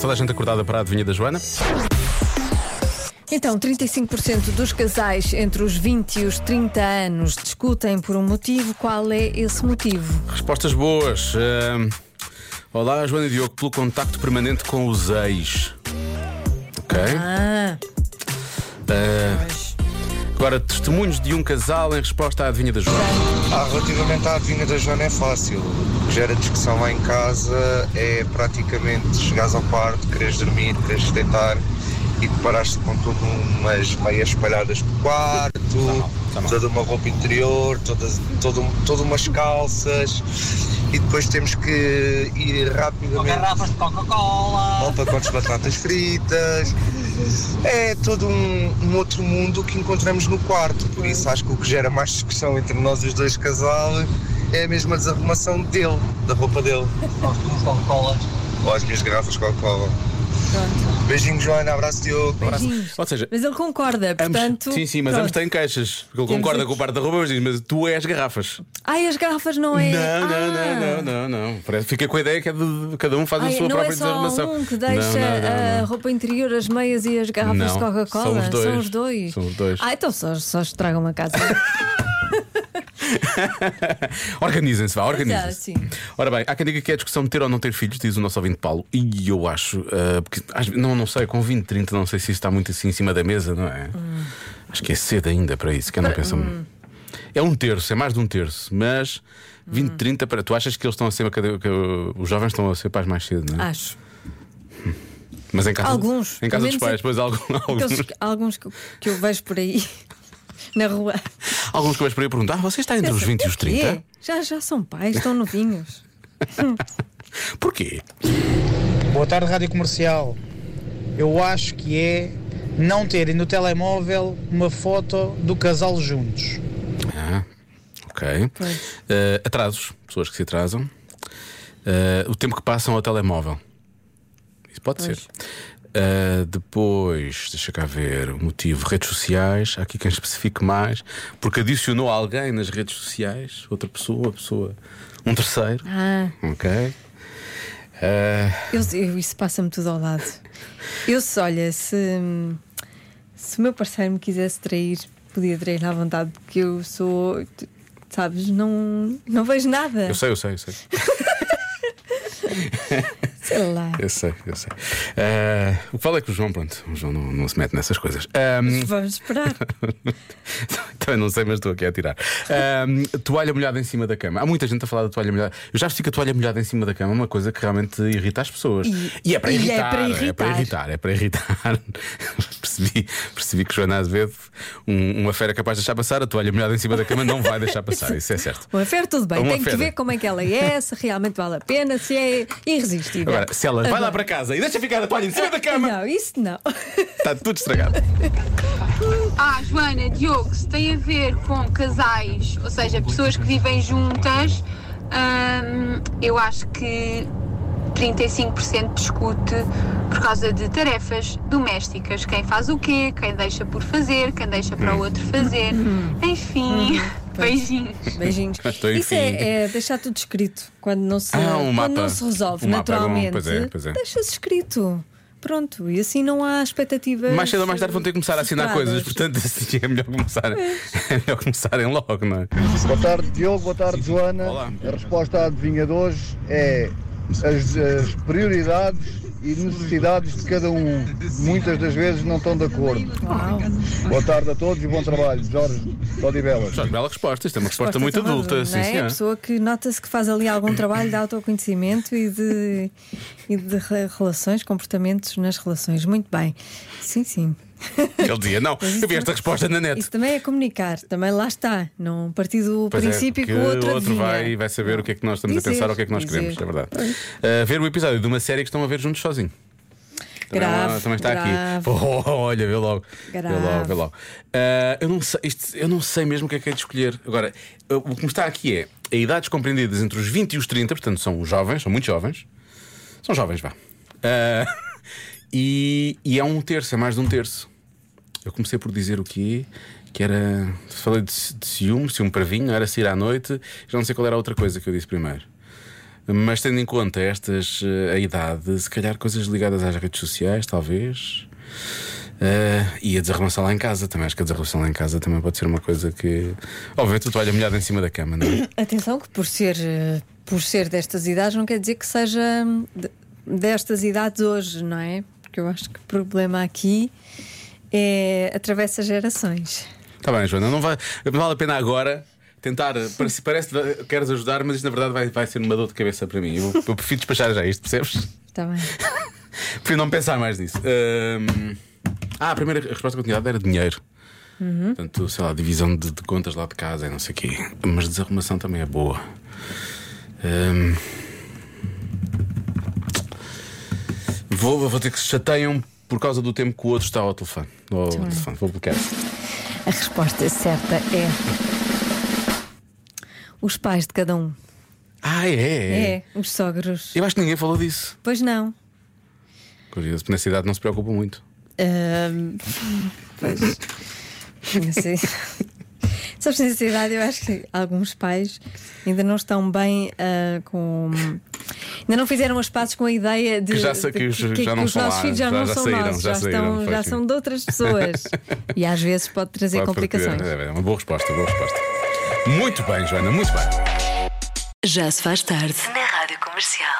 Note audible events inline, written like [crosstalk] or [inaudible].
Toda a gente acordada para a adivinha da Joana? Então, 35% dos casais entre os 20 e os 30 anos discutem por um motivo. Qual é esse motivo? Respostas boas. Ahm, olá, Joana e Diogo, pelo contacto permanente com os ex. Ok. Ah, Ah, agora, testemunhos de um casal em resposta à adivinha da Joana. Ah, relativamente à adivinha da Joana é fácil. O que gera discussão lá em casa é praticamente chegares ao quarto, queres dormir, queres deitar e deparaste com todas umas meias espalhadas pelo quarto, tá mal. toda uma roupa interior, todas, todo, todas umas calças e depois temos que ir rapidamente Garrafas de Coca-Cola. ao pacotes de batatas fritas. [laughs] É todo um, um outro mundo que encontramos no quarto. Por isso acho que o que gera mais discussão entre nós os dois casal é a mesma desarrumação dele, da roupa dele. Coca-Colas. Ou as minhas garrafas Coca-Cola. Pronto. Beijinho, Joana. Abraço, Diogo. Beijinhos. Ou seja, Mas ele concorda, ambos- portanto. sim, sim, mas pronto. ambos têm queixas. Porque ele Temos concorda aqui- com o parte da roupa, mas diz: Mas tu és garrafas. Ai, as garrafas não é. Não, não, Ah. não, não, não, não. Parece, fica com a ideia que é de cada um faz a Ai, sua não própria é só desarrumação. um que deixa Não, não, não, a roupa interior, as meias e as garrafas Não, de Coca-Cola. são os dois. São os dois. São os dois. Ah, então só, só estragam uma casa. [laughs] [laughs] Organizem-se, vá, organizem-se. sim. Ora bem, há quem diga que é discussão de ter ou não ter filhos, diz o nosso ouvinte Paulo, e eu acho, ah, porque não, não sei, com 20, 30, não sei se isso está muito assim em cima da mesa, não é? Acho que é cedo ainda para isso, que eu não penso. É um terço, é mais de um terço, mas 20, 30, para, tu achas que eles estão a ser, que os jovens estão a ser pais mais cedo, não é? Acho. Mas em casa, Alguns. em casa dos pais, depois alguns, [laughs] alguns, Aqueles, alguns que, que eu vejo por aí [laughs] na rua. Alguns que vais por aí perguntar: ah, você está entre os 20 e os O quê? 30? Já, já são pais, estão novinhos. [laughs] Porquê? Boa tarde, Rádio Comercial. Eu acho que é não terem no telemóvel uma foto do casal juntos. Ah, ok. Eh, atrasos, pessoas que se atrasam. Eh, o tempo que passam ao telemóvel. Isso pode Pois. ser. Eh, depois, deixa cá ver, o motivo, redes sociais. Há aqui quem especifique mais. Porque adicionou alguém nas redes sociais, outra pessoa, pessoa, um terceiro. Ah, Ok. Eh, eu, eu- isso passa-me tudo ao lado. Eu se, olha, se, se o meu parceiro me quisesse trair, podia trair à vontade, porque eu sou, sabes, não, não vejo nada. eu sei, eu sei, eu sei. [laughs] Sei lá. Eu sei, eu sei. Eh, o que falo é que o João, pronto, o João não, não se mete nessas coisas. Ahm, Vamos esperar. [laughs] Também não sei, mas estou aqui a tirar. Ahm, toalha molhada em cima da cama. Há muita gente a falar da toalha molhada. Eu já que a toalha molhada em cima da cama é uma coisa que realmente irrita as pessoas. E- é para e é irritar. para É para irritar. irritar. É para irritar. [laughs] percebi, percebi que Joana Azevedo, um- uma fera capaz de deixar passar, a toalha molhada em cima da cama não vai deixar passar. Isso é certo. [laughs] Uma fé, tudo bem. Uma Tem que fera. ver como é que ela é, se realmente vale a pena, se é irresistível. Agora, se ela vai lá Agora- para casa e deixa ficar a toalha em cima da cama, Não, isso não. está tudo estragado. [laughs] Ah, Joana, Diogo, se tem a ver com casais, ou seja, pessoas que vivem juntas, hum, eu acho que 35% discute por causa de tarefas domésticas. Quem faz o quê, quem deixa por fazer, quem deixa para o outro fazer. Enfim, beijinhos. Beijinhos. [laughs] Estou Isso é, é deixar tudo escrito. Quando não se, Ah, um quando não se resolve Um é naturalmente, pois é, pois é. deixa-se escrito. Pronto, e assim não há expectativas. Mais cedo ou mais tarde vão ter que começar a assinar coisas, portanto [laughs] assim, é melhor começar, é melhor começarem logo, não é? Boa tarde, Diogo. Boa tarde, Joana. Olá. A resposta à adivinha de hoje é as, as prioridades e necessidades de cada um. Muitas das vezes não estão de acordo. Boa tarde a todos e bom trabalho. Jorge de Odivelas. Jorge, bela resposta. Isto é uma resposta, muito toda adulta. não Sim, é? sim. A pessoa que nota-se que faz ali algum trabalho de autoconhecimento e de, e de re- relações, comportamentos nas relações. Muito bem. Sim, sim. Ele dizia: Não, eu vi esta resposta na net. Isso também é comunicar, também lá está. Não partir do Pois é, princípio porque que o outro, outro vai, vai saber o que é que nós estamos Dizer, a pensar ou o que é que nós dizer. queremos, é verdade. Uh, ver o episódio de uma série que estão a ver juntos sozinho. Também, é Grave, também está grave. aqui. [laughs] Oh, olha, vê logo. Vê Grave. logo, vê logo. Uh, eu, não sei, isto- eu não sei mesmo o que é que é de escolher. Agora, uh, o que me está aqui é a idades compreendidas entre os 20 e os 30, portanto são jovens, são muito jovens. São jovens, vá. Uh, [laughs] e, e é um terço, é mais de um terço. Eu comecei por dizer o quê? Que era. Falei de, de ciúme, ciúme para vinho, era sair à noite. Já não sei qual era a outra coisa que eu disse primeiro. Mas tendo em conta estas eh, a idade, se calhar coisas ligadas às redes sociais, talvez. eh, e a desarrumação lá em casa também. Acho que a desarrumação lá em casa também pode ser uma coisa que. Obviamente, o toalha molhada em cima da cama, não é? [coughs] Atenção que por ser, eh, por ser destas idades não quer dizer que seja hum, de- destas idades hoje, não é? Porque eu acho que o problema aqui é atravessa gerações. Está bem, Joana, não vai, não vale a pena agora tentar. Parece, parece que queres ajudar, mas isto na verdade vai, vai ser uma dor de cabeça para mim. Eu, eu prefiro despachar já isto, percebes? Está bem. [laughs] Prefiro não pensar mais nisso. Ah, a primeira resposta que eu tinha dado era dinheiro. Portanto, sei lá, divisão de, de contas lá de casa e não sei o quê. Mas desarrumação também é boa. Ahm, vou, vou ter que se chateiam por causa do tempo que o outro está ao telefone. Ao telefone. Vou bloquear. A resposta certa é os pais de cada um. Ah, é? É, os sogros. Eu acho que ninguém falou disso. Pois não. Curioso, na cidade não se preocupa muito. Ahm, pois. Sabes, nessa idade, eu acho que alguns pais ainda não estão bem ah, com. Ainda não fizeram os passos com a ideia de Que já sei que de os- já não os nossos lá, filhos já, já- não já são saíram, nossos, já já, saíram, estão, já são de outras pessoas. [laughs] e às vezes pode trazer Pode complicações. É, é uma boa resposta, boa resposta. Muito bem, Joana, muito bem. Já se faz tarde na Rádio Comercial.